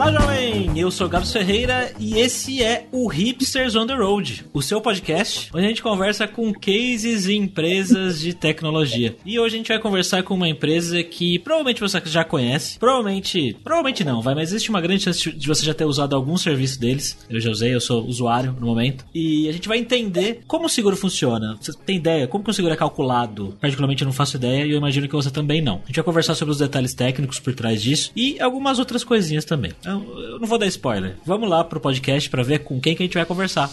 Olá, jovem! Eu sou Gabs Ferreira e esse é o Hipsters on the Road, o seu podcast, onde a gente conversa com cases e empresas de tecnologia. E hoje a gente vai conversar com uma empresa que provavelmente você já conhece, provavelmente, provavelmente não, vai, mas existe uma grande chance de você já ter usado algum serviço deles. Eu já usei, eu sou usuário no momento. E a gente vai entender como o seguro funciona. Você tem ideia como que o seguro é calculado? Particularmente eu não faço ideia e eu imagino que você também não. A gente vai conversar sobre os detalhes técnicos por trás disso e algumas outras coisinhas também. Eu, não vou dar spoiler. Vamos lá pro podcast para ver com quem que a gente vai conversar.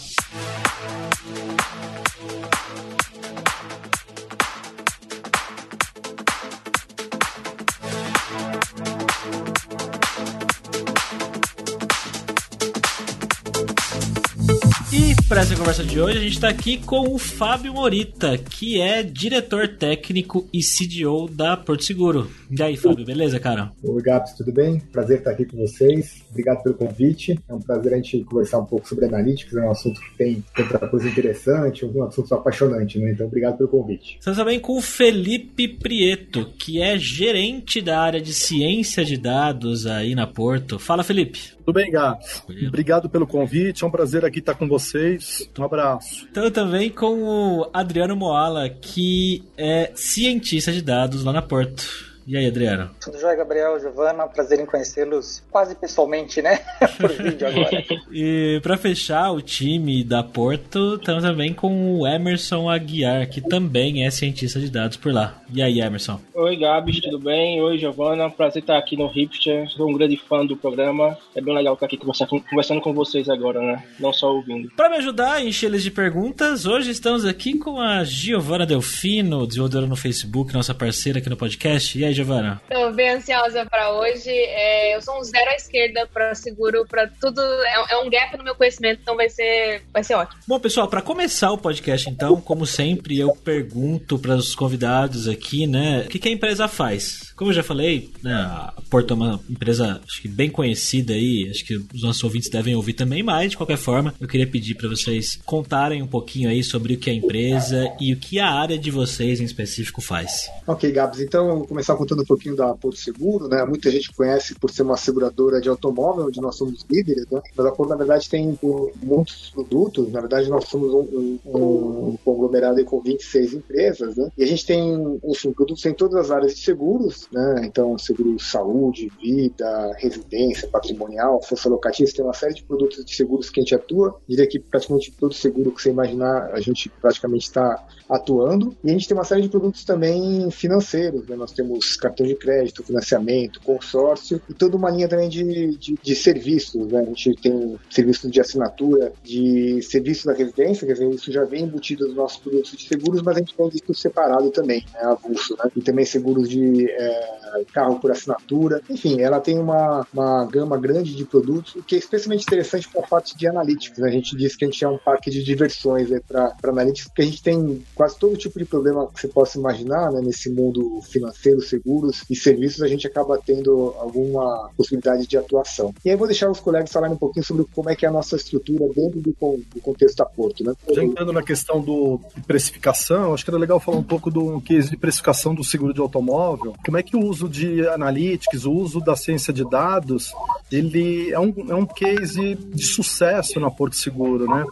Para essa conversa de hoje, a gente está aqui com o Fábio Morita, que é diretor técnico e CDO da Porto Seguro. E aí, Fábio, beleza, cara? Oi, Gabs, tudo bem? Prazer estar aqui com vocês. Obrigado pelo convite. É um prazer a gente conversar um pouco sobre analytics, é um assunto que tem tanta coisa interessante, um assunto apaixonante, né? Então, obrigado pelo convite. Estamos também com o Felipe Prieto, que é gerente da área de ciência de dados aí na Porto. Fala, Felipe. Tudo bem, Gabs? Obrigado pelo convite. É um prazer aqui estar com vocês. Um abraço. Então, também com o Adriano Moala, que é cientista de dados lá na Porto. E aí, Adriano? Tudo jóia, Gabriel, Giovana? Prazer em conhecê-los quase pessoalmente, né? Por vídeo agora. e para fechar o time da Porto, estamos também com o Emerson Aguiar, que também é cientista de dados por lá. E aí, Emerson? Oi, Gabs, tudo bem? Oi, Giovana. Prazer estar aqui no Hipster. Sou um grande fã do programa. É bem legal estar aqui conversando com vocês agora, né? Não só ouvindo. Para me ajudar a encher eles de perguntas, hoje estamos aqui com a Giovana Delfino, desenvolvedora no Facebook, nossa parceira aqui no podcast. E aí, Giovana? Tô bem ansiosa para hoje. É, eu sou um zero à esquerda para seguro, para tudo. É, é, um gap no meu conhecimento, então vai ser, vai ser ótimo. Bom, pessoal, para começar o podcast, então, como sempre, eu pergunto para os convidados aqui, né, o que, que a empresa faz? Como eu já falei, né, a Porto é uma empresa acho que bem conhecida aí, acho que os nossos ouvintes devem ouvir também, mas de qualquer forma, eu queria pedir para vocês contarem um pouquinho aí sobre o que é a empresa e o que a área de vocês em específico faz. Ok, Gabs, então vou começar contando um pouquinho da Porto Seguro, né? Muita gente conhece por ser uma seguradora de automóvel, onde nós somos líderes, né? Mas a Porto, na verdade, tem muitos produtos, na verdade, nós somos um, um, um conglomerado com 26 empresas, né? E a gente tem, enfim, produtos em todas as áreas de seguros, né? Então, seguro saúde, vida, residência, patrimonial, força locativa, tem uma série de produtos de seguros que a gente atua. Diria que praticamente todo seguro que você imaginar, a gente praticamente está atuando. E a gente tem uma série de produtos também financeiros, né? Nós temos cartão de crédito, financiamento, consórcio e toda uma linha também de, de, de serviços, né? A gente tem serviços de assinatura, de serviço da residência, quer dizer, isso já vem embutido nos nossos produtos de seguros, mas a gente tem isso separado também, né? Avulso, né? E também seguros de é, carro por assinatura. Enfim, ela tem uma, uma gama grande de produtos, o que é especialmente interessante para a parte de analytics. Né? A gente diz que a gente é um parque de diversões né, para analytics, porque a gente tem quase todo tipo de problema que você possa imaginar né, nesse mundo financeiro, seguros e serviços, a gente acaba tendo alguma possibilidade de atuação. E aí vou deixar os colegas falarem um pouquinho sobre como é que é a nossa estrutura dentro do, do contexto da Porto. Né? Já entrando na questão do, de precificação, acho que era legal falar um pouco do que de precificação do seguro de automóvel. Como é que o uso de analytics, o uso da ciência de dados, ele é um, é um case de sucesso na Porto Seguro, né?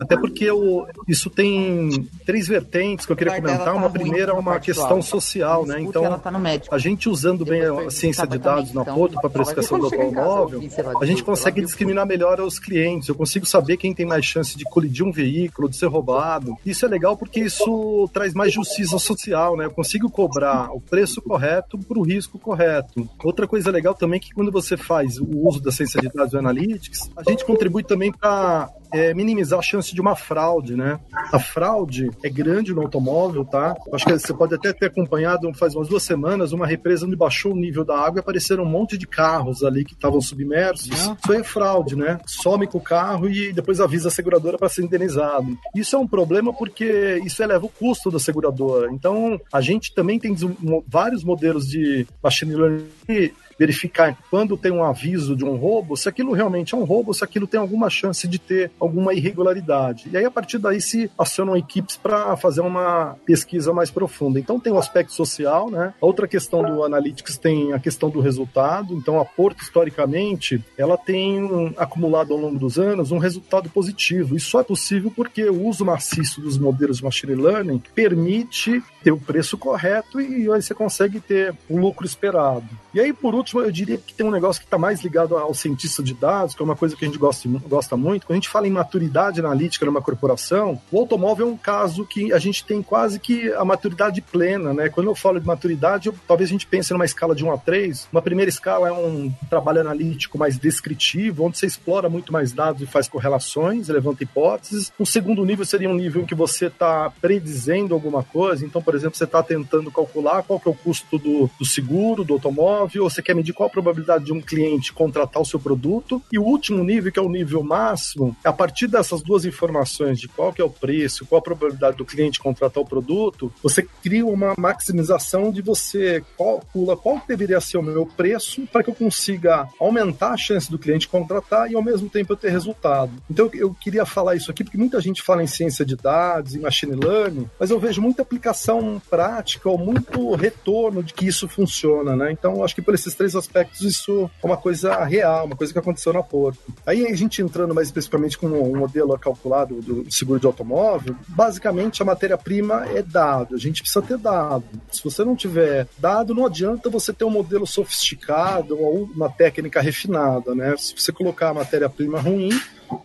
Até porque o, isso tem três vertentes que eu queria comentar. Tá uma primeira é uma questão social, né? Então, tá a gente usando bem a ciência de dados na então, Porto para precificação do automóvel, a gente consegue discriminar melhor os clientes. Eu consigo saber quem tem mais chance de colidir um veículo, de ser roubado. Isso é legal porque isso traz mais justiça social, né? Eu consigo cobrar o preço correto para o risco correto. Outra coisa legal também é que quando você faz o uso da ciência de dados e analytics, a gente contribui também para é, minimizar a chance de uma fraude, né? A fraude é grande no automóvel, tá? Acho que você pode até ter acompanhado faz umas duas semanas uma represa onde baixou o nível da água e apareceram um monte de carros ali que estavam submersos. Isso é fraude, né? Some com o carro e depois avisa a seguradora para ser indenizado. Isso é um problema porque isso eleva o custo da seguradora. Então, a gente também tem vários modelos de machine learning verificar quando tem um aviso de um roubo, se aquilo realmente é um roubo, se aquilo tem alguma chance de ter alguma irregularidade. E aí, a partir daí, se acionam equipes para fazer uma pesquisa mais profunda. Então, tem o aspecto social, né? A outra questão do Analytics tem a questão do resultado. Então, a Porto, historicamente, ela tem acumulado ao longo dos anos um resultado positivo. Isso só é possível porque o uso maciço dos modelos de machine learning permite ter o preço correto e aí você consegue ter o lucro esperado. E aí, por último, eu diria que tem um negócio que está mais ligado ao cientista de dados, que é uma coisa que a gente gosta, gosta muito. Quando a gente fala em maturidade analítica numa corporação, o automóvel é um caso que a gente tem quase que a maturidade plena, né? Quando eu falo de maturidade, eu, talvez a gente pense numa escala de 1 a 3. Uma primeira escala é um trabalho analítico mais descritivo, onde você explora muito mais dados e faz correlações, levanta hipóteses. Um segundo nível seria um nível em que você está predizendo alguma coisa. Então, por exemplo, você está tentando calcular qual que é o custo do, do seguro, do automóvel, ou você quer medir qual a probabilidade de um cliente contratar o seu produto. E o último nível, que é o nível máximo, a partir dessas duas informações de qual que é o preço, qual a probabilidade do cliente contratar o produto, você cria uma maximização de você calcula qual deveria ser o meu preço para que eu consiga aumentar a chance do cliente contratar e ao mesmo tempo eu ter resultado. Então eu queria falar isso aqui porque muita gente fala em ciência de dados, em machine learning, mas eu vejo muita aplicação prática ou muito retorno de que isso funciona, né? Então eu acho que por esses três aspectos isso é uma coisa real, uma coisa que aconteceu na Porto. Aí a gente entrando mais especificamente com um modelo calculado do seguro de automóvel, basicamente a matéria-prima é dado, a gente precisa ter dado. Se você não tiver dado, não adianta você ter um modelo sofisticado ou uma técnica refinada, né? Se você colocar a matéria-prima ruim,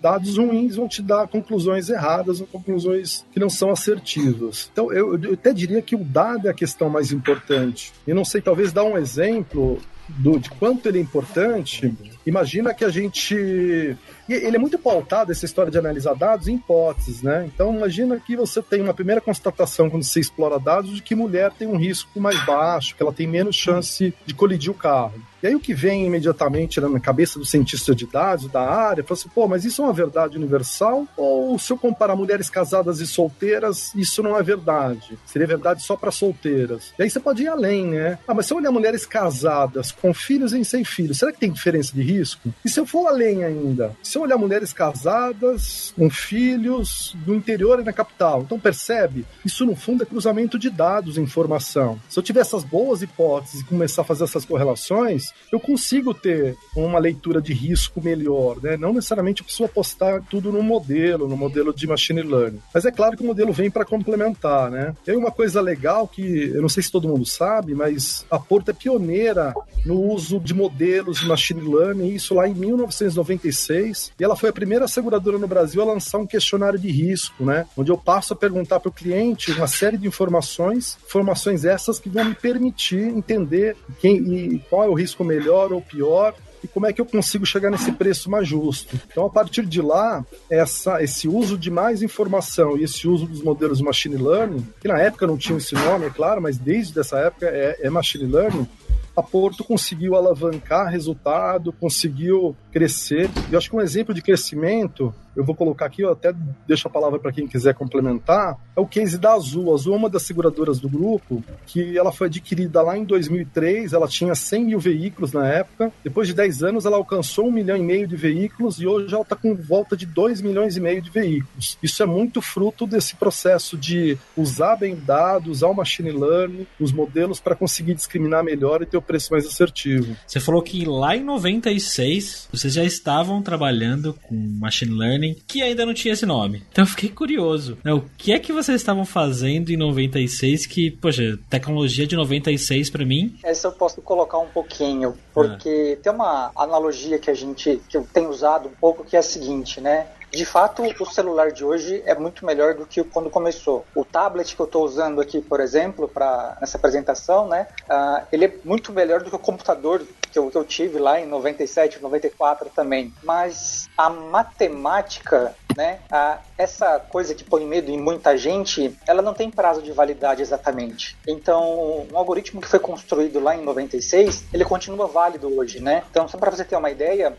dados ruins vão te dar conclusões erradas ou conclusões que não são assertivas. Então, eu, eu até diria que o dado é a questão mais importante. E não sei, talvez dar um exemplo do, de quanto ele é importante. Imagina que a gente e ele é muito pautado, essa história de analisar dados, em hipóteses, né? Então, imagina que você tem uma primeira constatação quando você explora dados de que mulher tem um risco mais baixo, que ela tem menos chance de colidir o carro. E aí o que vem imediatamente na cabeça do cientista de dados da área, fala assim, pô, mas isso é uma verdade universal? Ou se eu comparar mulheres casadas e solteiras, isso não é verdade? Seria verdade só para solteiras. E aí você pode ir além, né? Ah, mas se eu olhar mulheres casadas com filhos e sem filhos, será que tem diferença de risco? E se eu for além ainda? Você olhar mulheres casadas, com filhos, no interior e na capital. Então percebe? Isso no fundo é cruzamento de dados e informação. Se eu tiver essas boas hipóteses e começar a fazer essas correlações, eu consigo ter uma leitura de risco melhor, né? Não necessariamente eu preciso apostar tudo no modelo, no modelo de machine learning. Mas é claro que o modelo vem para complementar, né? Aí uma coisa legal que eu não sei se todo mundo sabe, mas a Porto é pioneira no uso de modelos de machine learning, isso lá em 1996 e ela foi a primeira seguradora no Brasil a lançar um questionário de risco, né? Onde eu passo a perguntar para o cliente uma série de informações, informações essas que vão me permitir entender quem e qual é o risco melhor ou pior e como é que eu consigo chegar nesse preço mais justo. Então, a partir de lá, essa, esse uso de mais informação e esse uso dos modelos de machine learning, que na época não tinha esse nome, é claro, mas desde essa época é, é machine learning, a Porto conseguiu alavancar resultado, conseguiu crescer. Eu acho que um exemplo de crescimento eu vou colocar aqui, eu até deixo a palavra para quem quiser complementar, é o case da Azul. A Azul é uma das seguradoras do grupo, que ela foi adquirida lá em 2003, ela tinha 100 mil veículos na época, depois de 10 anos ela alcançou um milhão e meio de veículos e hoje ela está com volta de 2 milhões e meio de veículos. Isso é muito fruto desse processo de usar bem dados, usar o machine learning, os modelos para conseguir discriminar melhor e ter o preço mais assertivo. Você falou que lá em 96 vocês já estavam trabalhando com machine learning que ainda não tinha esse nome. Então eu fiquei curioso. Né? O que é que vocês estavam fazendo em 96 que, poxa, tecnologia de 96 para mim? Essa eu posso colocar um pouquinho, porque ah. tem uma analogia que a gente, que eu tenho usado um pouco, que é a seguinte, né? De fato, o celular de hoje é muito melhor do que quando começou. O tablet que eu estou usando aqui, por exemplo, para nessa apresentação, né, uh, ele é muito melhor do que o computador que eu, que eu tive lá em 97, 94 também. Mas a matemática né? A, essa coisa que põe medo em muita gente, ela não tem prazo de validade exatamente. Então, um algoritmo que foi construído lá em 96, ele continua válido hoje, né? Então, só para você ter uma ideia,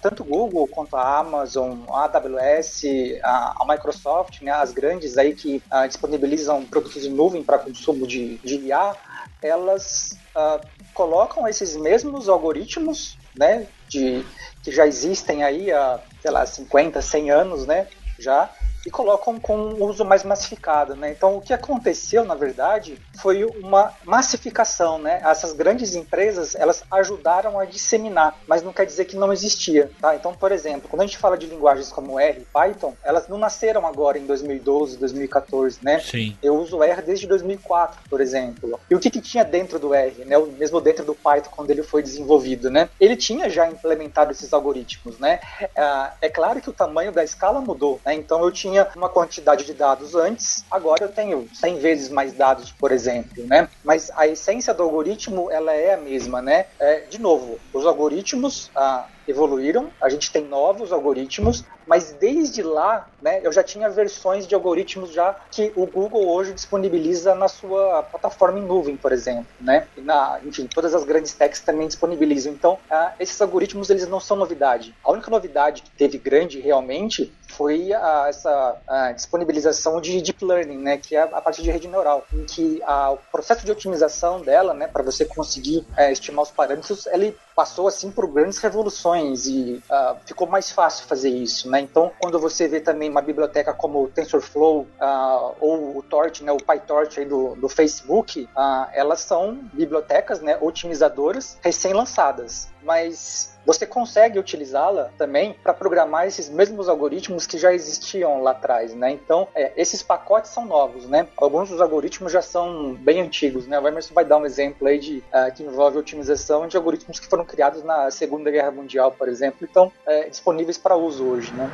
tanto o Google quanto a Amazon, a AWS, a, a Microsoft, né, as grandes aí que disponibilizam produtos em nuvem para consumo de, de IA, elas colocam esses mesmos algoritmos, né, de, que já existem aí há, sei lá, 50, 100 anos, né, já, e colocam com um uso mais massificado, né? Então, o que aconteceu, na verdade, foi uma massificação, né? Essas grandes empresas, elas ajudaram a disseminar, mas não quer dizer que não existia, tá? Então, por exemplo, quando a gente fala de linguagens como R e Python, elas não nasceram agora em 2012, 2014, né? Sim. Eu uso R desde 2004, por exemplo. E o que, que tinha dentro do R, né? Mesmo dentro do Python, quando ele foi desenvolvido, né? Ele tinha já implementado esses algoritmos, né? É claro que o tamanho da escala mudou, né? Então, eu tinha tinha uma quantidade de dados antes, agora eu tenho 100 vezes mais dados, por exemplo, né? Mas a essência do algoritmo, ela é a mesma, né? É, de novo, os algoritmos, ah, evoluíram, a gente tem novos algoritmos, mas desde lá, né, eu já tinha versões de algoritmos já que o Google hoje disponibiliza na sua plataforma em nuvem, por exemplo, né? Na, enfim, todas as grandes techs também disponibilizam. Então, uh, esses algoritmos eles não são novidade. A única novidade que teve grande realmente foi a, essa a disponibilização de deep learning, né, que é a partir de rede neural, em que o processo de otimização dela, né, para você conseguir é, estimar os parâmetros, ele passou assim por grandes revoluções e uh, ficou mais fácil fazer isso, né? Então, quando você vê também uma biblioteca como o TensorFlow uh, ou o Torch, né, o PyTorch aí do, do Facebook, uh, elas são bibliotecas, né, otimizadoras recém-lançadas, mas você consegue utilizá-la também para programar esses mesmos algoritmos que já existiam lá atrás, né? Então, é, esses pacotes são novos, né? Alguns dos algoritmos já são bem antigos, né? O Emerson vai dar um exemplo aí de, uh, que envolve otimização de algoritmos que foram criados na Segunda Guerra Mundial, por exemplo, e estão é, disponíveis para uso hoje, né?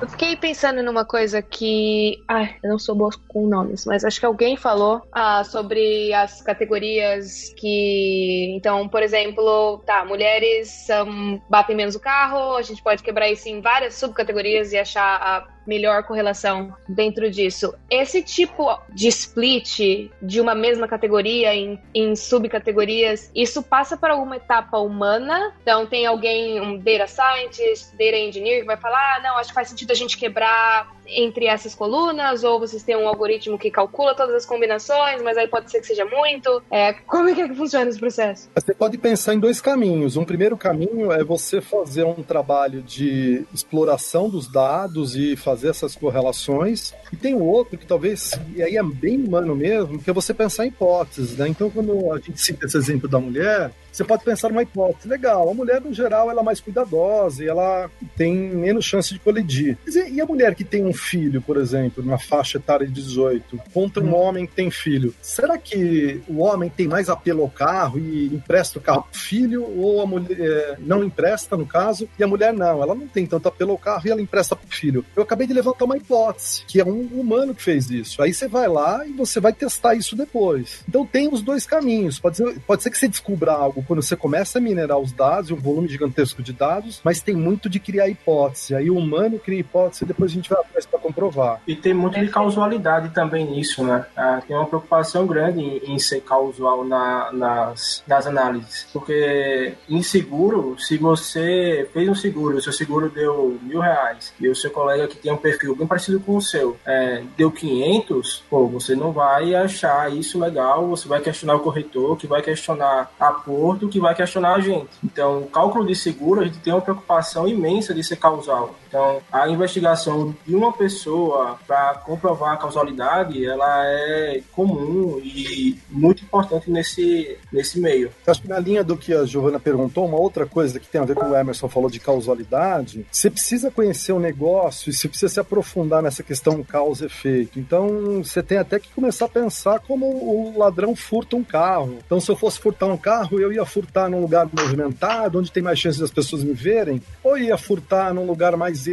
Eu fiquei pensando numa coisa que. Ai, eu não sou boa com nomes, mas acho que alguém falou ah, sobre as categorias que. Então, por exemplo, tá, mulheres um, batem menos o carro, a gente pode quebrar isso em várias subcategorias e achar a melhor correlação dentro disso. Esse tipo de split de uma mesma categoria em, em subcategorias, isso passa por alguma etapa humana? Então tem alguém, um data scientist, data engineer, que vai falar, ah, não, acho que faz sentido a gente quebrar entre essas colunas, ou vocês têm um algoritmo que calcula todas as combinações, mas aí pode ser que seja muito. É, como é que, é que funciona esse processo? Você pode pensar em dois caminhos. Um primeiro caminho é você fazer um trabalho de exploração dos dados e fazer essas correlações. E tem o outro que talvez, e aí é bem humano mesmo, que é você pensar em hipóteses. Né? Então, quando a gente cita esse exemplo da mulher, você pode pensar numa hipótese. Legal, a mulher, no geral, ela é mais cuidadosa e ela tem menos chance de colidir. E a mulher que tem um filho, por exemplo, na faixa etária de 18, contra um hum. homem que tem filho, será que o homem tem mais apelo ao carro e empresta o carro pro filho ou a mulher é, não empresta, no caso, e a mulher não, ela não tem tanto apelo ao carro e ela empresta pro filho? Eu acabei de levantar uma hipótese, que é um humano que fez isso. Aí você vai lá e você vai testar isso depois. Então tem os dois caminhos. Pode ser, pode ser que você descubra algo quando você começa a minerar os dados, um volume gigantesco de dados, mas tem muito de criar hipótese. Aí o humano cria hipótese e depois a gente vai atrás para comprovar. E tem muito de causalidade também nisso, né? Ah, tem uma preocupação grande em, em ser causal na, nas, nas análises. Porque em seguro, se você fez um seguro, o seu seguro deu mil reais e o seu colega que tem um perfil bem parecido com o seu é, deu 500, pô, você não vai achar isso legal, você vai questionar o corretor, que vai questionar a Porto, que vai questionar a gente. Então, o cálculo de seguro, a gente tem uma preocupação imensa de ser causal. Então, a investigação de uma pessoa para comprovar a causalidade, ela é comum e muito importante nesse, nesse meio. Acho que na linha do que a Giovana perguntou, uma outra coisa que tem a ver com o Emerson falou de causalidade, você precisa conhecer o negócio e você precisa se aprofundar nessa questão causa-efeito. Então, você tem até que começar a pensar como o ladrão furta um carro. Então, se eu fosse furtar um carro, eu ia furtar num lugar movimentado, onde tem mais chance das pessoas me verem, ou ia furtar num lugar mais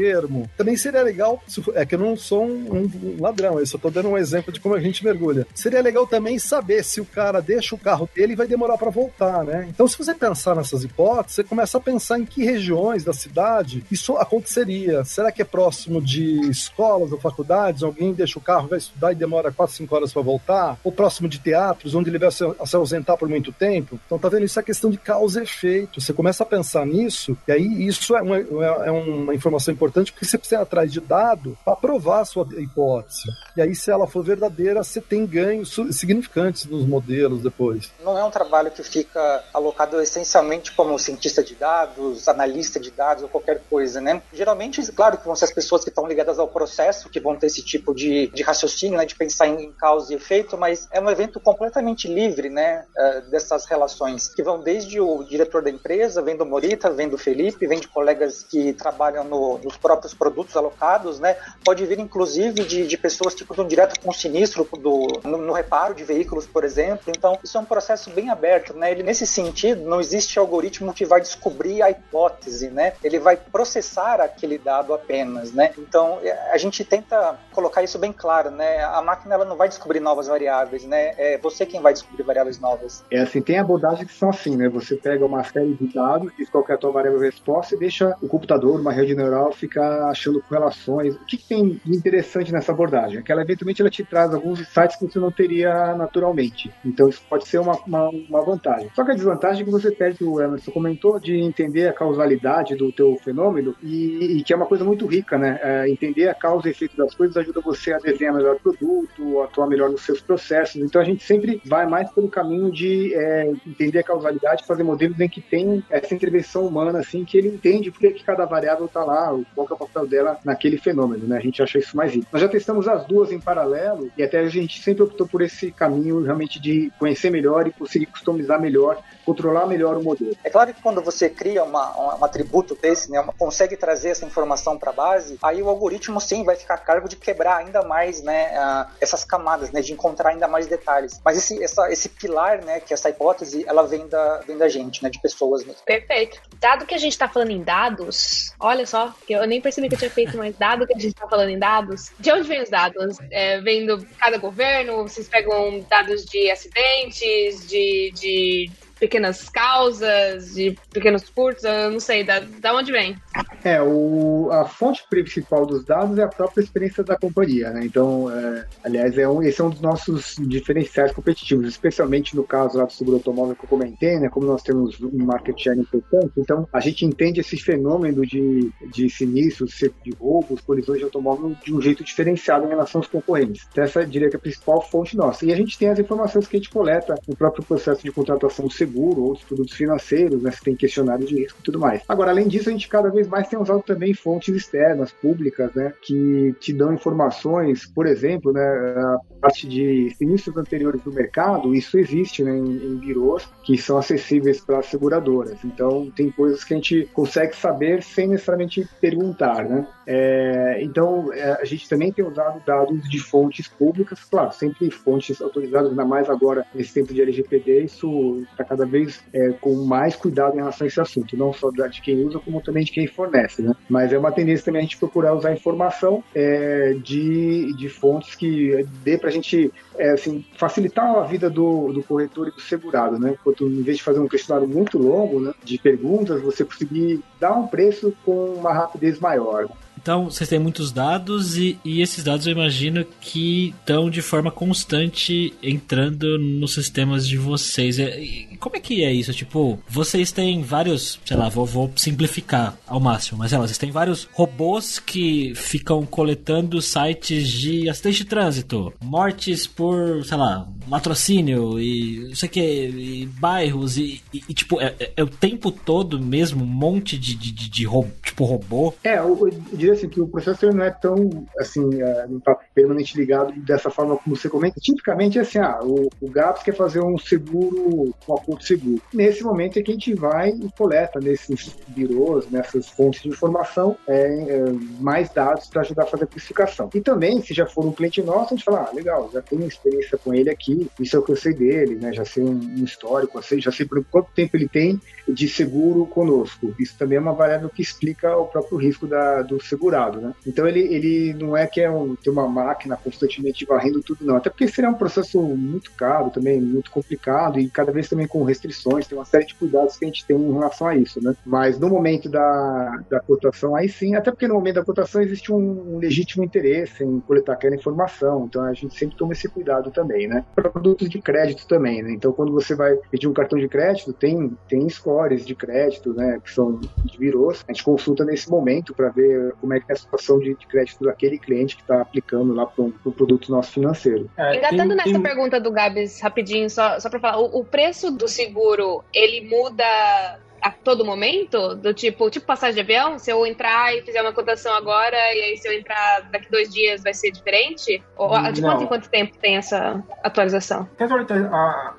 Também seria legal, é que eu não sou um, um ladrão, eu só tô dando um exemplo de como a gente mergulha. Seria legal também saber se o cara deixa o carro dele e vai demorar para voltar, né? Então, se você pensar nessas hipóteses, você começa a pensar em que regiões da cidade isso aconteceria. Será que é próximo de escolas ou faculdades? Alguém deixa o carro, vai estudar e demora 4, 5 horas para voltar? Ou próximo de teatros, onde ele vai se ausentar por muito tempo? Então, tá vendo? Isso é questão de causa e efeito. Você começa a pensar nisso, e aí isso é uma, é uma informação importante, porque você precisa ir atrás de dado para provar a sua hipótese. E aí, se ela for verdadeira, você tem ganhos significantes nos modelos depois. Não é um trabalho que fica alocado essencialmente como cientista de dados, analista de dados ou qualquer coisa, né? Geralmente, claro que vão ser as pessoas que estão ligadas ao processo que vão ter esse tipo de, de raciocínio, né, de pensar em causa e efeito, mas é um evento completamente livre, né, uh, dessas relações, que vão desde o diretor da empresa, vem do Morita, vem do Felipe, vem de colegas que trabalham no, nos próprios produtos alocados, né, pode vir inclusive de, de pessoas que estão direto com o sinistro do, no, no, reparo de veículos, por exemplo. Então, isso é um processo bem aberto, né? Ele, nesse sentido, não existe algoritmo que vai descobrir a hipótese, né? Ele vai processar aquele dado apenas, né? Então, a gente tenta colocar isso bem claro, né? A máquina ela não vai descobrir novas variáveis, né? É você quem vai descobrir variáveis novas. É assim, tem abordagens que são assim, né? Você pega uma série de dados, diz qual é a tua variável resposta e deixa o computador, uma rede neural, ficar achando correlações. O que, que tem de interessante nessa abordagem? É que ela, eventualmente, ela te traz alguns insights que você não teria naturalmente. Então, isso pode ser uma, uma, uma vantagem. Só que a desvantagem é que você perde, o Emerson comentou, de entender a causalidade do teu fenômeno e, e que é uma coisa muito rica, né? É, entender a causa e efeito das coisas ajuda você a desenhar melhor o produto, atuar melhor nos seus processos. Então, a gente sempre vai mais pelo caminho de é, entender a causalidade, fazer modelos em que tem essa intervenção humana, assim, que ele entende porque que cada variável está lá, qual é o papel dela naquele fenômeno, né? A gente acha isso mais rico. Nós já testamos as duas em paralelo e até a gente sempre optou por esse caminho realmente de conhecer melhor e conseguir customizar melhor, controlar melhor o modelo. É claro que quando você cria uma, um atributo desse, né, uma, consegue trazer essa informação para a base, aí o algoritmo sim vai ficar a cargo de quebrar ainda mais, né, uh, essas camadas, né, de encontrar ainda mais detalhes. Mas esse, essa, esse pilar, né, que é essa hipótese, ela vem da, vem da gente, né, de pessoas mesmo. Perfeito. Dado que a gente está falando em dados, olha só, que eu nem percebi que eu tinha feito, mas dado que a gente está falando em dados, de onde vem os dados? É, vem do cada governo? Vocês pegam dados de acidentes, de, de pequenas causas, de pequenos furtos, eu não sei, da, da onde vem? É, o, a fonte principal dos dados é a própria experiência da companhia, né? Então, é, aliás, é um, esse é um dos nossos diferenciais competitivos, especialmente no caso lá do seguro automóvel que eu comentei, né? Como nós temos um market share importante, então a gente entende esse fenômeno de, de sinistros, de roubos, colisões de automóvel de um jeito diferenciado em relação aos concorrentes. Então, essa diria que é a principal fonte nossa. E a gente tem as informações que a gente coleta no próprio processo de contratação do seguro seguro, outros produtos financeiros, né? Você tem questionário de risco e tudo mais. Agora, além disso, a gente cada vez mais tem usado também fontes externas, públicas, né? Que te dão informações, por exemplo, né? A parte de sinistros anteriores do mercado, isso existe né, em, em birôs que são acessíveis para as seguradoras. Então, tem coisas que a gente consegue saber sem necessariamente perguntar, né? É, então, é, a gente também tem usado dados de fontes públicas, claro, sempre fontes autorizadas, ainda mais agora nesse tempo de LGPD, isso está cada vez é, com mais cuidado em relação a esse assunto, não só de quem usa, como também de quem fornece, né? Mas é uma tendência também a gente procurar usar informação é, de, de fontes que dê para a gente é, assim, facilitar a vida do, do corretor e do segurado, né? Enquanto, em vez de fazer um questionário muito longo, né, de perguntas, você conseguir dar um preço com uma rapidez maior. Então, vocês têm muitos dados e, e, esses dados eu imagino que estão de forma constante entrando nos sistemas de vocês. E, como é que é isso? Tipo, vocês têm vários, sei lá, vou, vou simplificar ao máximo, mas lá, vocês têm vários robôs que ficam coletando sites de acidente de trânsito, mortes por, sei lá, latrocínio e não sei o que, bairros e, e, e tipo, é, é, é, o tempo todo mesmo um monte de, de, de, de tipo robô? É, eu, eu diria assim que o processo não é tão, assim, uh, não está permanentemente ligado dessa forma como você comenta. Tipicamente é assim, ah, o, o GAPS quer fazer um seguro, um acordo seguro. Nesse momento é que a gente vai e coleta nesses birôs, nessas fontes de informação, é, é, mais dados para ajudar a fazer a precificação. E também, se já for um cliente nosso, a gente fala, ah, legal, já tenho experiência com ele aqui, isso é o que eu sei dele, né? Já sei um, um histórico, já sei por quanto tempo ele tem de seguro conosco. Isso também é uma variável que explica o próprio risco da, do segurado, né? Então ele, ele não é que é um, ter uma máquina constantemente varrendo tudo, não. Até porque seria um processo muito caro também, muito complicado e cada vez também com restrições, tem uma série de cuidados que a gente tem em relação a isso, né? Mas no momento da, da cotação, aí sim, até porque no momento da cotação existe um, legítimo interesse em coletar aquela informação, então a gente sempre toma esse cuidado também, né? Para produtos de crédito também, né? Então, quando você vai pedir um cartão de crédito, tem, tem scores de crédito, né? Que são de virous. A gente consulta nesse momento para ver como é que é a situação de, de crédito daquele cliente que está aplicando lá para um pro produto nosso financeiro. É, Engatando nessa tem... pergunta do Gabs rapidinho, só, só para falar, o, o preço do seguro, ele muda a todo momento? Do tipo, tipo passagem de avião? Se eu entrar e fizer uma cotação agora, e aí se eu entrar daqui dois dias vai ser diferente? Ou de quanto em quanto tempo tem essa atualização?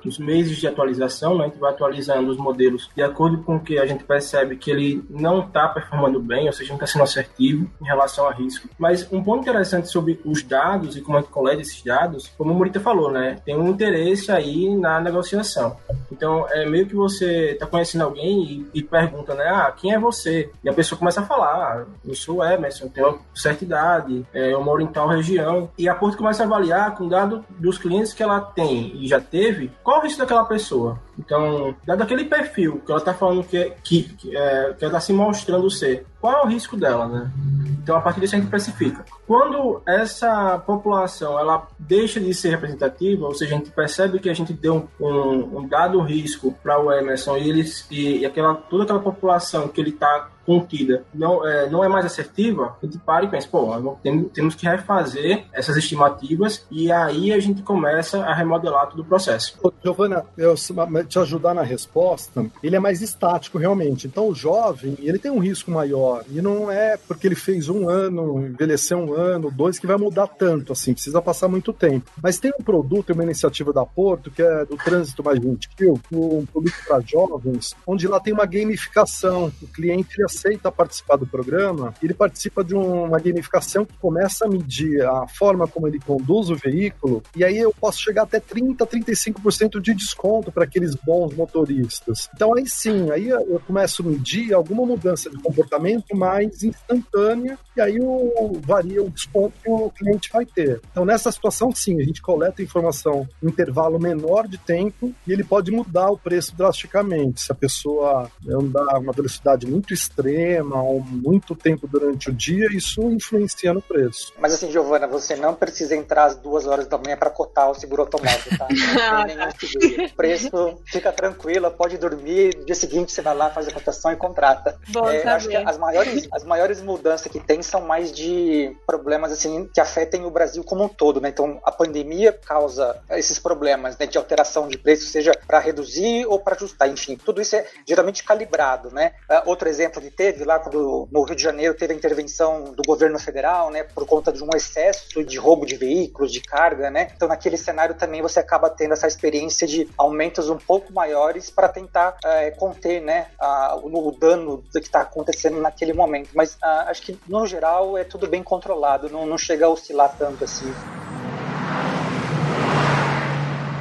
Os meses de atualização, né, a gente vai atualizando os modelos de acordo com o que a gente percebe que ele não está performando bem, ou seja, não está sendo assertivo em relação a risco. Mas um ponto interessante sobre os dados e como a gente coleta esses dados, como o Murita falou, né, tem um interesse aí na negociação. Então, é meio que você está conhecendo alguém e, pergunta, né? Ah, quem é você? E a pessoa começa a falar, ah, eu sou Emerson, tenho certa idade, é, eu moro em tal região. E a Porto começa a avaliar com dado dos clientes que ela tem e já teve, qual o risco daquela pessoa. Então, dado aquele perfil que ela está falando que, que, que, é, que ela está se mostrando ser, qual é o risco dela, né? Então, a partir disso a gente especifica. Quando essa população ela deixa de ser representativa, ou seja, a gente percebe que a gente deu um, um, um dado risco para o Emerson e, eles, e, e aquela, toda aquela população que ele está contida não é, não é mais assertiva, a gente para e pensa, pô, temos, que refazer essas estimativas e aí a gente começa a remodelar todo o processo. Giovana, eu te ajudar na resposta, ele é mais estático realmente. Então o jovem, ele tem um risco maior e não é porque ele fez um ano, envelheceu um ano, dois, que vai mudar tanto, assim, precisa passar muito tempo. Mas tem um produto, uma iniciativa da Porto, que é do trânsito mais gentil, um produto para jovens, onde lá tem uma gamificação, o cliente ele aceita participar do programa, ele participa de uma gamificação que começa a medir a forma como ele conduz o veículo, e aí eu posso chegar até 30, 35% de desconto para aqueles bons motoristas. Então aí sim, aí eu começo a medir alguma mudança de comportamento mais instantânea, e aí o, varia o desconto que o cliente vai ter. Então nessa situação sim, a gente coleta informação em intervalo menor de tempo e ele pode mudar o preço drasticamente. Se a pessoa andar a uma velocidade muito extrema, extrema ou muito tempo durante o dia, isso influencia no preço. Mas assim, Giovana, você não precisa entrar às duas horas da manhã para cotar o seguro automóvel, tá? Não tem nenhum seguro. O preço fica tranquila, pode dormir, no dia seguinte você vai lá, faz a cotação e contrata. Bom, é, acho que as maiores, as maiores mudanças que tem são mais de problemas assim que afetem o Brasil como um todo, né? Então a pandemia causa esses problemas né, de alteração de preço, seja para reduzir ou para ajustar, enfim, tudo isso é geralmente calibrado, né? Uh, outro exemplo de teve lá quando no Rio de Janeiro teve a intervenção do governo federal, né, por conta de um excesso de roubo de veículos, de carga, né? Então naquele cenário também você acaba tendo essa experiência de aumentos um pouco maiores para tentar é, conter, né, a, o, o, dano que está acontecendo naquele momento. Mas a, ah, acho que no geral é tudo bem controlado, não, não chega a oscilar tanto assim.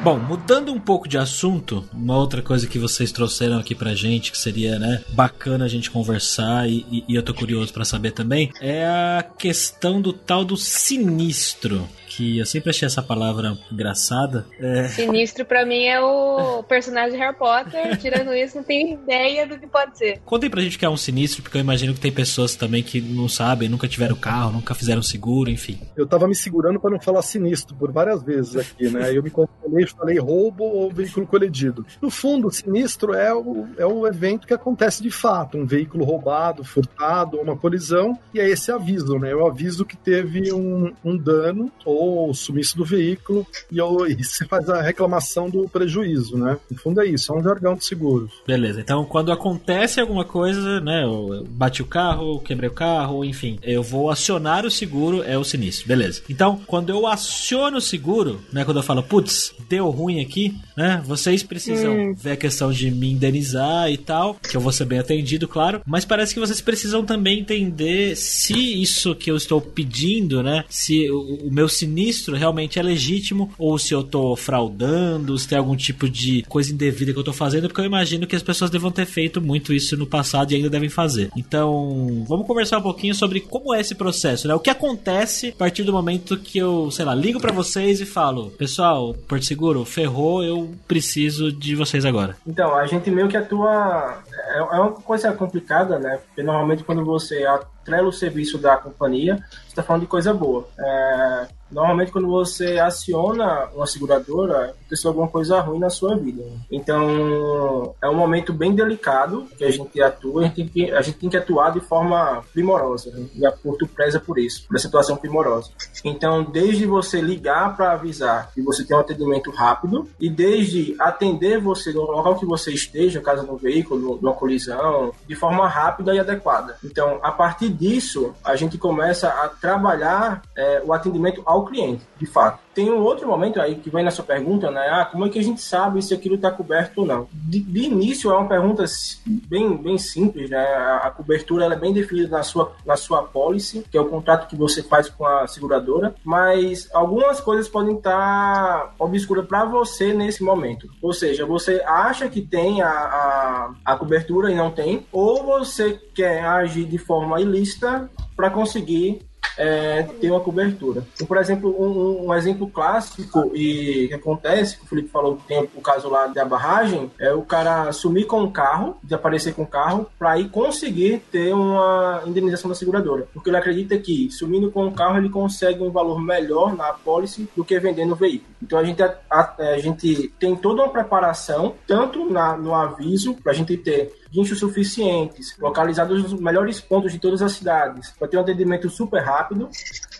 Bom, mudando um pouco de assunto, uma outra coisa que vocês trouxeram aqui pra gente, que seria, né, bacana a gente conversar e, e, e eu tô curioso para saber também, é a questão do tal do sinistro que eu sempre achei essa palavra engraçada. É... Sinistro para mim é o personagem de Harry Potter. Tirando isso, não tenho ideia do que pode ser. Contem pra gente o que é um sinistro, porque eu imagino que tem pessoas também que não sabem, nunca tiveram carro, nunca fizeram seguro, enfim. Eu tava me segurando para não falar sinistro por várias vezes aqui, né? Eu me controlei, falei roubo ou veículo colidido. No fundo, sinistro é o, é o evento que acontece de fato, um veículo roubado, furtado, uma colisão, e é esse aviso, né? Eu aviso que teve um, um dano ou o sumiço do veículo e, eu, e se faz a reclamação do prejuízo, né? No fundo é isso, é um jargão de seguros. Beleza, então quando acontece alguma coisa, né? Eu bati o carro, quebrei o carro, enfim, eu vou acionar o seguro, é o sinistro, beleza. Então, quando eu aciono o seguro, né? Quando eu falo, putz, deu ruim aqui, né? Vocês precisam hum. ver a questão de me indenizar e tal, que eu vou ser bem atendido, claro, mas parece que vocês precisam também entender se isso que eu estou pedindo, né? Se o, o meu sinistro sinistro realmente é legítimo ou se eu tô fraudando, se tem algum tipo de coisa indevida que eu tô fazendo, porque eu imagino que as pessoas devam ter feito muito isso no passado e ainda devem fazer. Então, vamos conversar um pouquinho sobre como é esse processo, né? O que acontece a partir do momento que eu, sei lá, ligo para vocês e falo: "Pessoal, Porto Seguro, ferrou, eu preciso de vocês agora". Então, a gente meio que atua é, é uma coisa complicada, né? Porque normalmente quando você atrela o serviço da companhia, está falando de coisa boa. É, Normalmente, quando você aciona uma seguradora, aconteceu alguma coisa ruim na sua vida. Então, é um momento bem delicado que a gente atua, a gente tem que, a gente tem que atuar de forma primorosa. Né? E a Porto preza por isso, por situação primorosa. Então, desde você ligar para avisar que você tem um atendimento rápido, e desde atender você no local que você esteja, caso do veículo, numa colisão, de forma rápida e adequada. Então, a partir disso, a gente começa a trabalhar é, o atendimento ao cliente, de fato. Tem um outro momento aí que vem na sua pergunta, né? Ah, como é que a gente sabe se aquilo está coberto ou não? De, de, início é uma pergunta bem, bem simples, né? A, a cobertura é bem definida na sua, na sua policy, que é o contrato que você faz com a seguradora, mas algumas coisas podem estar tá obscuras para você nesse momento. Ou seja, você acha que tem a, a, a cobertura e não tem, ou você quer agir de forma ilícita para conseguir é, ter uma cobertura. Então, por exemplo, um, um, exemplo clássico e que acontece, que o Felipe falou tem o caso lá da barragem, é o cara sumir com o carro, desaparecer com o carro, para aí conseguir ter uma indenização da seguradora. Porque ele acredita que sumindo com o carro ele consegue um valor melhor na apólice do que vendendo o veículo. Então a gente, a, a, gente tem toda uma preparação, tanto na, no aviso, para a gente ter guinchos suficientes, localizados nos melhores pontos de todas as cidades, para ter um atendimento super rápido,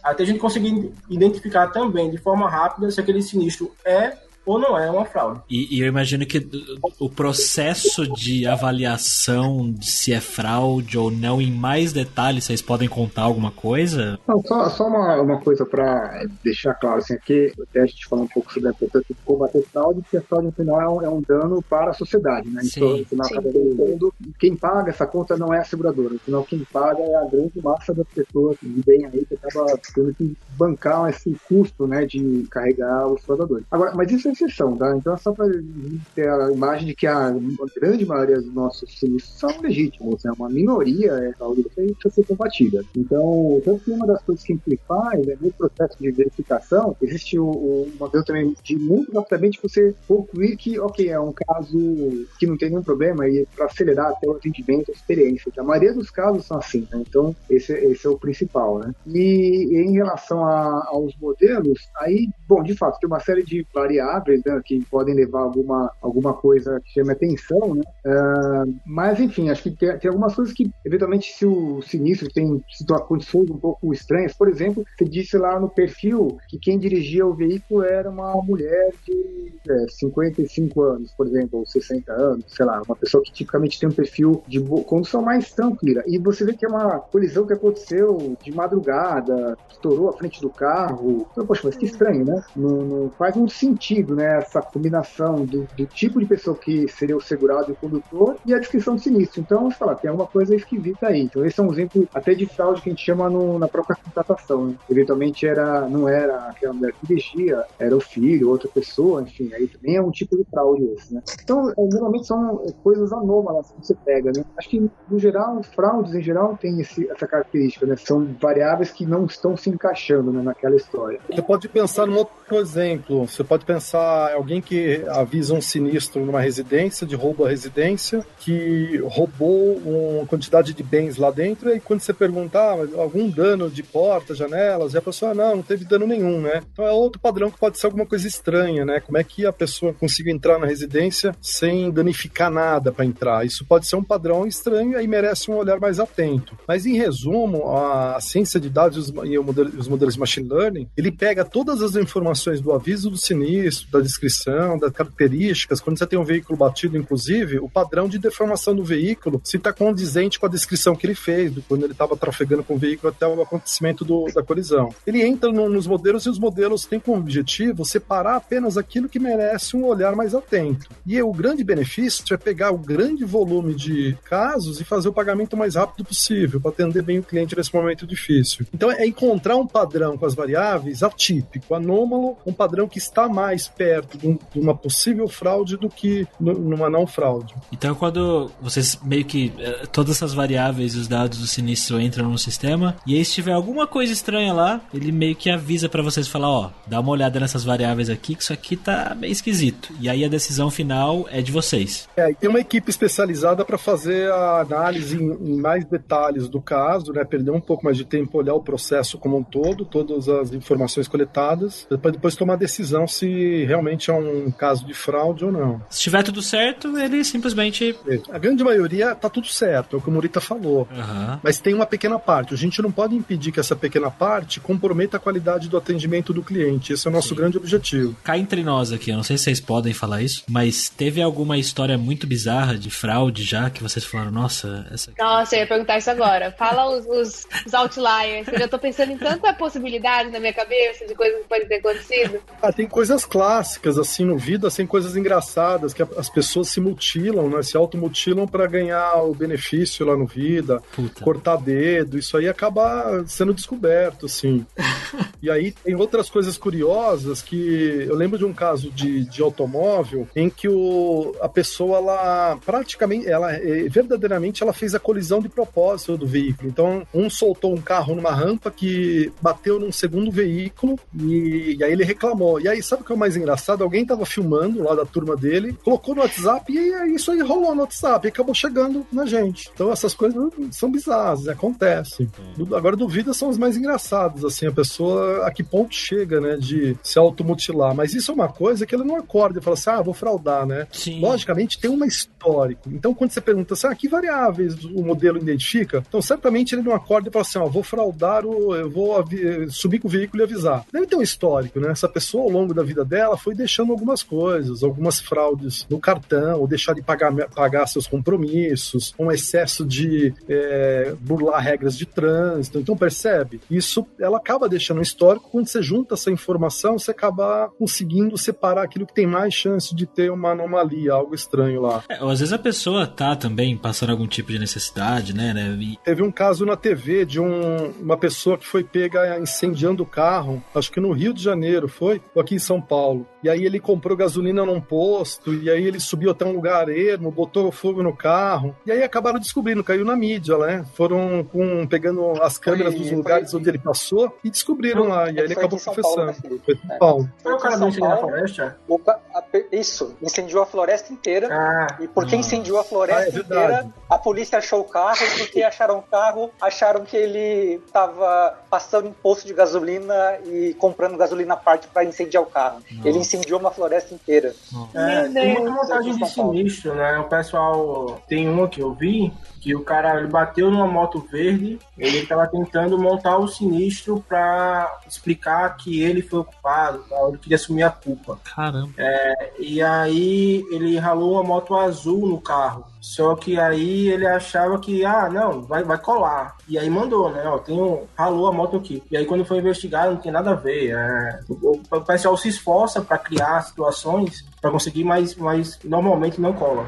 até a gente conseguir identificar também de forma rápida se aquele sinistro é ou não é uma fraude. E, e, eu imagino que o processo de avaliação de se é fraude ou não, em mais detalhes, vocês podem contar alguma coisa? Não, só, só uma, uma coisa para deixar claro, assim, aqui até a gente falar um pouco sobre a importância de combater fraude, porque a fraude, no final, é um, é um dano para a sociedade, né? Então, no final, quem paga essa conta não é a seguradora, no final, quem paga é a grande massa das pessoas que vivem aí, que acaba tendo que bancar esse custo, né, de carregar os fraudadores. Agora, mas isso é exceção, tá? Então é só para ter a imagem de que a grande maioria dos nossos sinistros são legítimos, né? Uma minoria é algo que precisa ser combatida. Então, tanto que uma das coisas que a gente faz, no processo de verificação, existe o, o modelo também de muito rapidamente você concluir que, ok, é um caso que não tem nenhum problema e para acelerar até o atendimento, a experiência. A maioria dos casos são assim, né? Então, esse, esse é o principal, né? E em relação a, aos modelos, aí, bom, de fato, tem uma série de variáveis né, que podem levar alguma, alguma coisa que chame atenção, né? Uh, mas, enfim, acho que tem, tem, algumas coisas que, eventualmente, se o sinistro tem condições um pouco estranhas, por exemplo, você disse lá no perfil que quem dirigia o veículo era uma mulher de é, 55 anos, por exemplo, ou 60 anos, sei lá, uma pessoa que tipicamente tem um perfil de condução mais tranquila. E você vê que é uma colisão que aconteceu de madrugada, estourou a frente do carro. Então, poxa, mas que estranho, né? Não, não faz um sentido, né? né, essa combinação do, do, tipo de pessoa que seria o segurado e o condutor e a descrição do sinistro. Então, você fala, tem alguma coisa esquisita aí. Então, esse é um exemplo até de fraude que a gente chama no, na própria contratação. Né? Eventualmente, era, não era aquela mulher que dirigia, era o filho, outra pessoa, enfim, aí também é um tipo de fraude esse, né? Então, é, normalmente são coisas anômalas que você pega, né? Acho que, no geral, fraudes em geral têm esse, essa característica, né? São variáveis que não estão se encaixando né, naquela história. Você pode pensar num outro exemplo. Você pode pensar alguém que avisa um sinistro numa residência, de roubo à residência, que roubou uma quantidade de bens lá dentro, e quando você perguntar ah, algum dano de porta, janelas, e a pessoa, não, não teve dano nenhum, né? Então é outro padrão que pode ser alguma coisa estranha, né? Como é que a pessoa conseguiu entrar na residência sem danificar nada para entrar? Isso pode ser um padrão estranho e aí merece um olhar mais atento. Mas em resumo, a ciência de dados e os modelos de machine learning, ele pega todas as informações do aviso do sinistro, da descrição, das características, quando você tem um veículo batido, inclusive, o padrão de deformação do veículo, se está condizente com a descrição que ele fez, do, quando ele estava trafegando com o veículo até o acontecimento do, da colisão. Ele entra no, nos modelos e os modelos têm como objetivo separar apenas aquilo que merece um olhar mais atento. E o grande benefício é pegar o grande volume de casos e fazer o pagamento mais rápido possível, para atender bem o cliente nesse momento difícil. Então é encontrar um padrão com as variáveis atípico, anômalo, um padrão que está mais perto de, um, de uma possível fraude do que numa não fraude. Então, quando vocês meio que eh, todas essas variáveis e os dados do sinistro entram no sistema, e aí se tiver alguma coisa estranha lá, ele meio que avisa para vocês falar, ó, dá uma olhada nessas variáveis aqui, que isso aqui tá meio esquisito. E aí a decisão final é de vocês. É, e tem uma equipe especializada para fazer a análise em, em, mais detalhes do caso, né? Perder um pouco mais de tempo, olhar o processo como um todo, todas as informações coletadas, depois, depois tomar a decisão se realmente é um caso de fraude ou não. Se tiver tudo certo, ele simplesmente. A grande maioria tá tudo certo, é o que o Murita falou. Uhum. Mas tem uma pequena parte. A gente não pode impedir que essa pequena parte comprometa a qualidade do atendimento do cliente. Esse é o nosso Sim. grande objetivo. Cá entre nós aqui, eu não sei se vocês podem falar isso, mas teve alguma história muito bizarra de fraude já que vocês falaram, nossa, essa. Nossa, eu ia perguntar isso agora. Fala os, os, os outliers. Eu já tô pensando em tanta possibilidade na minha cabeça de coisas que podem ter acontecido. Ah, tem coisas clássicas, assim, no vida, tem coisas engraçadas, que as pessoas se mutilam, né? Se automutilam para ganhar o benefício lá no vida, Puta. cortar dedo, isso aí acaba sendo descoberto, assim. e aí tem outras coisas curiosas que eu lembro de um caso de, de automóvel em que o, a pessoa, ela praticamente, ela eh, verdadeiramente ela fez a colisão de propósito do veículo. Então, um soltou um carro numa rampa que bateu num segundo veículo e, e aí ele reclamou. E aí, sabe o que é o mais engraçado? Alguém tava filmando lá da turma dele, colocou no WhatsApp e isso aí rolou no WhatsApp e acabou chegando na gente. Então, essas coisas são bizarras, acontecem. Agora, duvidas são as mais engraçadas, assim, a pessoa a que ponto chega, né, de se automutilar. Mas isso é uma coisa que ele não acorda e fala assim, ah, vou fraudar, né? Sim. Logicamente, tem uma histórico. Então, quando você pergunta assim, ah, que variáveis o modelo identifica? Então, certamente ele não acorda e fala assim, ó, vou fraudar o, eu vou subir com o veículo e avisar. Deve ter um histórico, né? Essa pessoa, ao longo da vida dela, foi deixando algumas coisas, algumas fraudes no cartão, ou deixar de pagar, pagar seus compromissos, um excesso de é, burlar regras de trânsito. Então, percebe? Isso, ela acaba deixando um histórico. Quando você junta essa informação, você acaba conseguindo separar aquilo que tem mais chance de ter uma anomalia, algo estranho lá. É, às vezes a pessoa tá também passando algum tipo de necessidade, né? né? E... Teve um caso na TV de um, uma pessoa que foi pega incendiando o carro, acho que no Rio de Janeiro, foi? Ou aqui em São Paulo. E aí ele comprou gasolina num posto, e aí ele subiu até um lugar ermo, botou fogo no carro. E aí acabaram descobrindo, caiu na mídia, né? Foram com, pegando as câmeras foi, dos lugares foi, onde ele passou e descobriram lá. E aí ele acabou confessando. Paulo, né, foi São Paulo. Foi o cara do na floresta? Isso, incendiou a floresta inteira. Ah, e porque incendiou a floresta ah, é inteira, a polícia achou o carro, e porque acharam o carro, acharam que ele estava passando em posto de gasolina e comprando gasolina à parte para incendiar o carro. Nossa. Ele incendiou uma floresta inteira. É, tem muita montagem de sinistro, né? O pessoal tem uma que eu vi que o cara ele bateu numa moto verde, ele estava tentando montar o sinistro para explicar que ele foi o culpado, tá? ele queria assumir a culpa. Caramba. É, e aí ele ralou uma moto azul no carro. Só que aí ele achava que, ah, não, vai, vai colar. E aí mandou, né? Ó, tem um. Ralou a moto aqui. E aí quando foi investigado, não tem nada a ver. É, o, o pessoal se esforça para criar situações para conseguir, mas, mas normalmente não cola.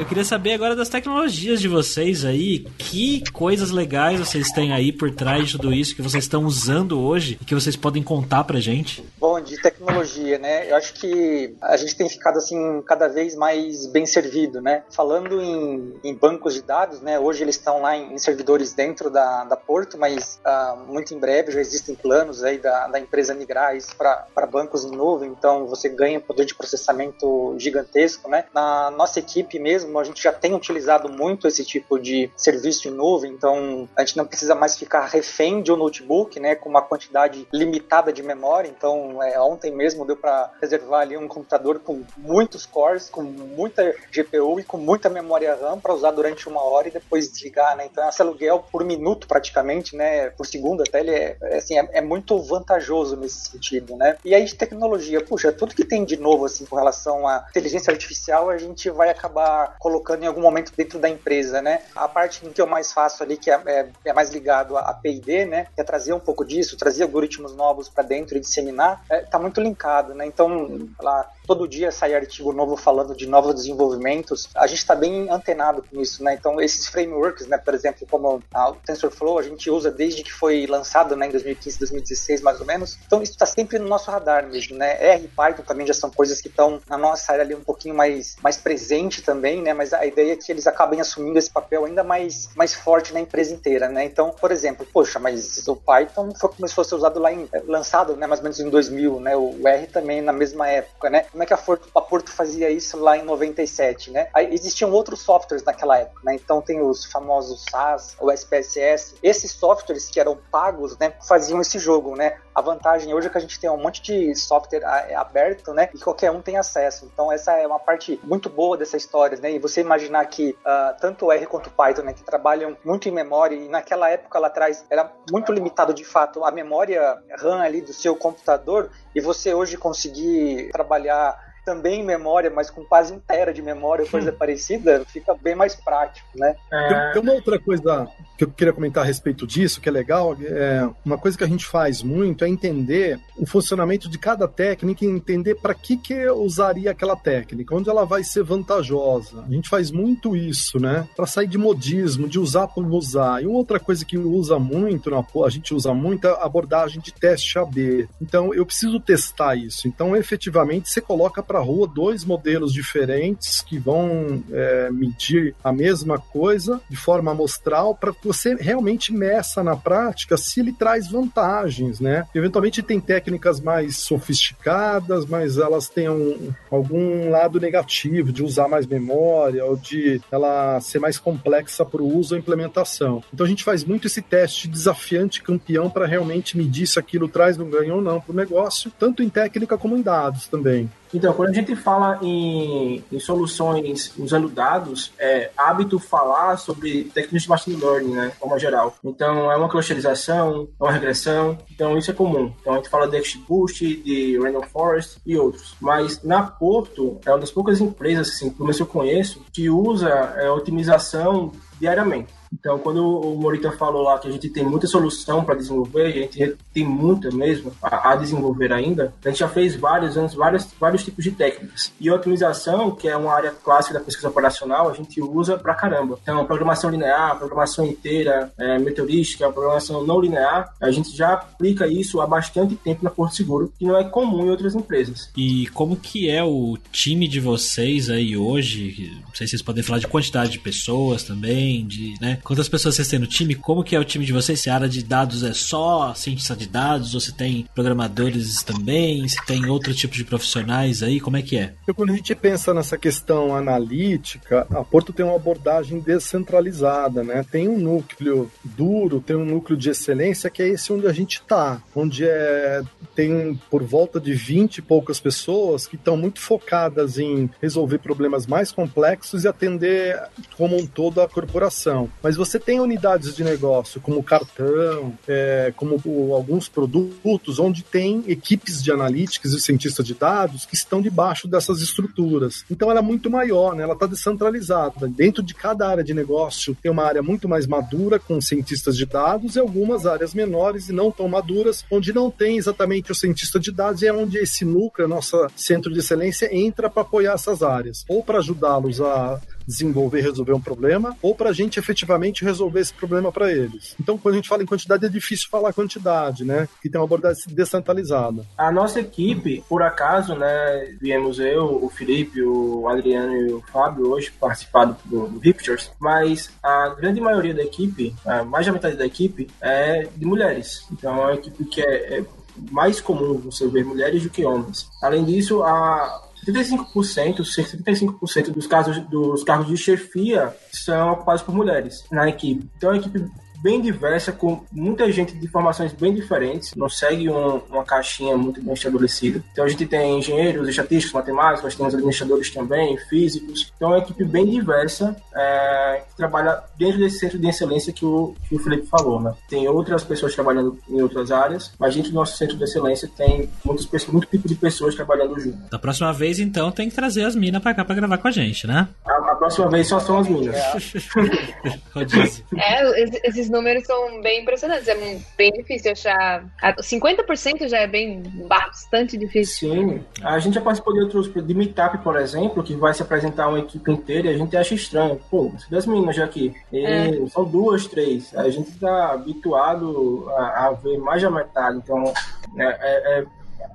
Eu queria saber agora das tecnologias de vocês aí. Que coisas legais vocês têm aí por trás de tudo isso que vocês estão usando hoje e que vocês podem contar pra gente? Bom, de tecnologia, né? Eu acho que a gente tem ficado assim cada vez mais bem servido, né? Falando em, em bancos de dados, né? Hoje eles estão lá em, em servidores dentro da, da Porto, mas uh, muito em breve já existem planos aí da, da empresa migrar isso para bancos em nuvem, então você ganha poder de processamento gigantesco, né? Na nossa equipe mesmo, mesmo, a gente já tem utilizado muito esse tipo de serviço em nuvem, então a gente não precisa mais ficar refém de um notebook, né, com uma quantidade limitada de memória. Então, é, ontem mesmo deu para reservar ali um computador com muitos cores, com muita GPU e com muita memória RAM para usar durante uma hora e depois desligar, né? Então, esse aluguel por minuto praticamente, né, por segundo até, ele é, é assim, é, é muito vantajoso nesse sentido, né? E aí de tecnologia, puxa, tudo que tem de novo assim com relação à inteligência artificial, a gente vai acabar colocando em algum momento dentro da empresa, né? A parte que eu mais faço ali, que é, é, é mais ligado a, a P&D, né? Que é trazer um pouco disso, trazer algoritmos novos para dentro e disseminar, está é, muito linkado, né? Então, lá, todo dia sai artigo novo falando de novos desenvolvimentos, a gente está bem antenado com isso, né? Então, esses frameworks, né, por exemplo, como o TensorFlow, a gente usa desde que foi lançado, né, em 2015, 2016, mais ou menos. Então, isso está sempre no nosso radar mesmo, né? R e Python também já são coisas que estão na nossa área ali um pouquinho mais, mais presente também, né? Mas a ideia é que eles acabem assumindo esse papel ainda mais, mais forte na empresa inteira, né? Então, por exemplo, poxa, mas o Python foi, começou a ser usado lá em, lançado, né, mais ou menos em 2000, né? O R também na mesma época, né? Como é que a Porto, a Porto fazia isso lá em 97, né? Aí existiam outros softwares naquela época, né? Então tem os famosos SAS, o SPSS. Esses softwares que eram pagos, né, faziam esse jogo, né? A vantagem hoje é que a gente tem um monte de software é aberto, né? E qualquer um tem acesso. Então essa é uma parte muito boa dessa história, né? E você imaginar que uh, tanto o R quanto o Python, né, que trabalham muito em memória e naquela época lá atrás era muito limitado de fato a memória RAM ali do seu computador e você hoje conseguir trabalhar também em memória, mas com quase inteira de memória, coisa hum. parecida, fica bem mais prático, né? É... Tem, uma outra coisa que eu queria comentar a respeito disso, que é legal, é uma coisa que a gente faz muito é entender o funcionamento de cada técnica e entender para que que eu usaria aquela técnica, onde ela vai ser vantajosa. A gente faz muito isso, né? Para sair de modismo, de usar por usar. E uma outra coisa que usa muito, a gente usa muito, é a abordagem de teste AB. Então, eu preciso testar isso. Então, efetivamente, você coloca para a rua dois modelos diferentes que vão é, medir a mesma coisa de forma amostral para que você realmente meça na prática se ele traz vantagens, né? Eventualmente tem técnicas mais sofisticadas, mas elas têm um, algum lado negativo de usar mais memória ou de ela ser mais complexa para o uso ou implementação. Então a gente faz muito esse teste desafiante campeão para realmente medir se aquilo traz um ganho ou não para o negócio, tanto em técnica como em dados também. Então, quando a gente fala em, em, soluções usando dados, é hábito falar sobre técnicas de machine learning, né, como geral. Então, é uma clusterização, é uma regressão, então isso é comum. Então, a gente fala de XBoost, de Random Forest e outros. Mas na Porto, é uma das poucas empresas, assim, pelo menos eu conheço, que usa é, otimização diariamente. Então, quando o Morita falou lá que a gente tem muita solução para desenvolver, a gente tem muita mesmo a, a, desenvolver ainda, a gente já fez vários anos, vários, vários tipos de técnicas. E a otimização, que é uma área clássica da pesquisa operacional, a gente usa pra caramba. Então, programação linear, programação inteira, é, meteorística, programação não linear, a gente já aplica isso há bastante tempo na Porto Seguro, que não é comum em outras empresas. E como que é o time de vocês aí hoje? Não sei se vocês podem falar de quantidade de pessoas também, de, né? Quantas pessoas vocês têm no time? Como que é o time de vocês? Se a área de dados é só cientista de dados, ou se tem programadores também, se tem outro tipo de profissionais aí, como é que é? Então, quando a gente pensa nessa questão analítica, a Porto tem uma abordagem descentralizada, né? Tem um núcleo duro, tem um núcleo de excelência que é esse onde a gente está, onde é, tem por volta de 20 e poucas pessoas que estão muito focadas em resolver problemas mais complexos e atender como um todo a corporação. Mas mas você tem unidades de negócio como cartão, é, como alguns produtos, onde tem equipes de analíticos e cientistas de dados que estão debaixo dessas estruturas. Então ela é muito maior, né? ela está descentralizada. Dentro de cada área de negócio tem uma área muito mais madura com cientistas de dados e algumas áreas menores e não tão maduras, onde não tem exatamente o cientista de dados e é onde esse núcleo, nosso centro de excelência, entra para apoiar essas áreas, ou para ajudá-los a desenvolver, resolver um problema, ou para a gente efetivamente resolver esse problema para eles. Então, quando a gente fala em quantidade, é difícil falar quantidade, né? Que tem uma abordagem descentralizada. A nossa equipe, por acaso, né, viemos eu, o Felipe, o Adriano e o Fábio hoje participar do, do Pictures, mas a grande maioria da equipe, mais da metade da equipe, é de mulheres. Então, é uma equipe que é, é mais comum você ver mulheres do que homens. Além disso, a 75%, cerca de 75% dos casos dos cargos de chefia são ocupados por mulheres na equipe. Então, a equipe bem diversa, com muita gente de formações bem diferentes, não segue um, uma caixinha muito bem estabelecida. Então a gente tem engenheiros, estatísticos, matemáticos, nós temos administradores também, físicos. Então é uma equipe bem diversa é, que trabalha dentro desse centro de excelência que o, que o Felipe falou. Né? Tem outras pessoas trabalhando em outras áreas, mas dentro do nosso centro de excelência tem muitas pessoas, muito tipo de pessoas trabalhando junto. Da próxima vez, então, tem que trazer as minas pra cá pra gravar com a gente, né? A, a próxima vez só são as minhas. é, esses números são bem impressionantes. É bem difícil achar. 50% já é bem bastante difícil. Sim. A gente já participou de outros, de Meetup, por exemplo, que vai se apresentar uma equipe inteira e a gente acha estranho. Pô, das meninas já aqui. É. São duas, três. A gente está habituado a, a, ver mais da metade. Então, é, é, é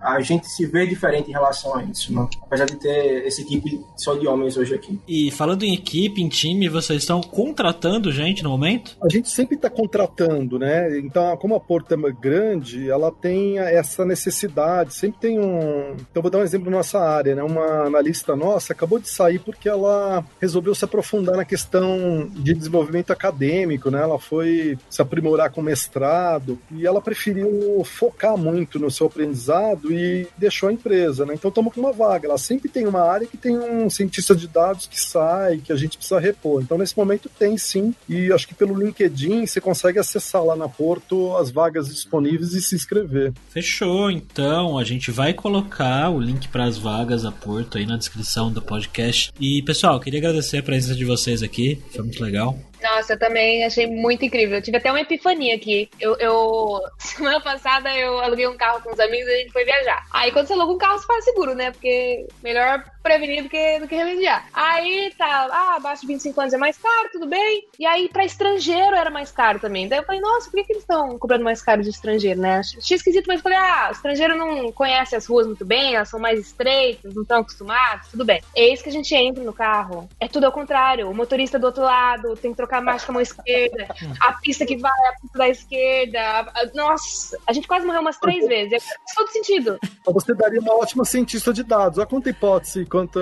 a gente se vê diferente em relação a isso, né? apesar de ter essa equipe só de homens hoje aqui. E falando em equipe, em time, vocês estão contratando gente no momento? A gente sempre está contratando, né? Então, como a Porta é grande, ela tem essa necessidade, sempre tem um. Então, vou dar um exemplo na nossa área, né? Uma analista nossa acabou de sair porque ela resolveu se aprofundar na questão de desenvolvimento acadêmico, né? Ela foi se aprimorar com mestrado e ela preferiu focar muito no seu aprendizado e deixou a empresa, né? Então estamos com uma vaga. Ela sempre tem uma área que tem um cientista de dados que sai, que a gente precisa repor. Então nesse momento tem sim, e acho que pelo LinkedIn você consegue acessar lá na Porto as vagas disponíveis e se inscrever. Fechou, então a gente vai colocar o link para as vagas da Porto aí na descrição do podcast. E pessoal, queria agradecer a presença de vocês aqui, foi muito legal. Nossa, eu também achei muito incrível. Eu tive até uma epifania aqui. Eu, eu, semana passada eu aluguei um carro com os amigos e a gente foi viajar. Aí quando você aluga um carro, você faz seguro, né? Porque melhor prevenir do que, do que remediar. Aí tá, ah, abaixo de 25 anos é mais caro, tudo bem. E aí pra estrangeiro era mais caro também. Daí eu falei, nossa, por que, que eles estão cobrando mais caro de estrangeiro, né? Achei esquisito, mas falei, ah, o estrangeiro não conhece as ruas muito bem, elas são mais estreitas, não estão acostumados, tudo bem. Eis que a gente entra no carro. É tudo ao contrário. O motorista do outro lado tem que trocar marcha com a mão esquerda, a pista que vai, a pista da esquerda. A... Nossa, a gente quase morreu umas três vezes. É todo sentido. Você daria uma ótima cientista de dados. Olha quanta hipótese, quanta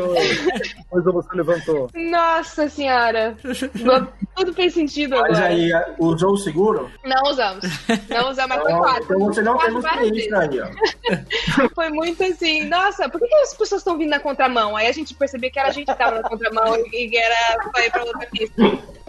coisa você levantou. Nossa senhora. Tudo fez sentido Mas agora. aí, usou o seguro? Não usamos. Não usamos, mas foi quase. Então você não tem experiência aí, ó. Foi muito assim, nossa, por que, que as pessoas estão vindo na contramão? Aí a gente percebia que era a gente que tava na contramão e que era pra ir pra outra pista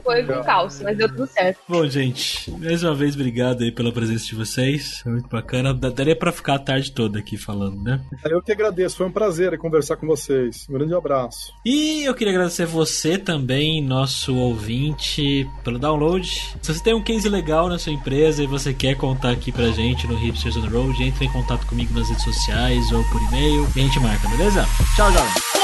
foi um caos, mas deu tudo certo. Bom, gente, mais uma vez, obrigado aí pela presença de vocês. Foi muito bacana. Daria pra ficar a tarde toda aqui falando, né? Eu que agradeço, foi um prazer conversar com vocês. Um grande abraço. E eu queria agradecer você também, nosso ouvinte, pelo download. Se você tem um case legal na sua empresa e você quer contar aqui pra gente no Hipsters on the Road, entre em contato comigo nas redes sociais ou por e-mail e a gente marca, beleza? Tchau, jovem!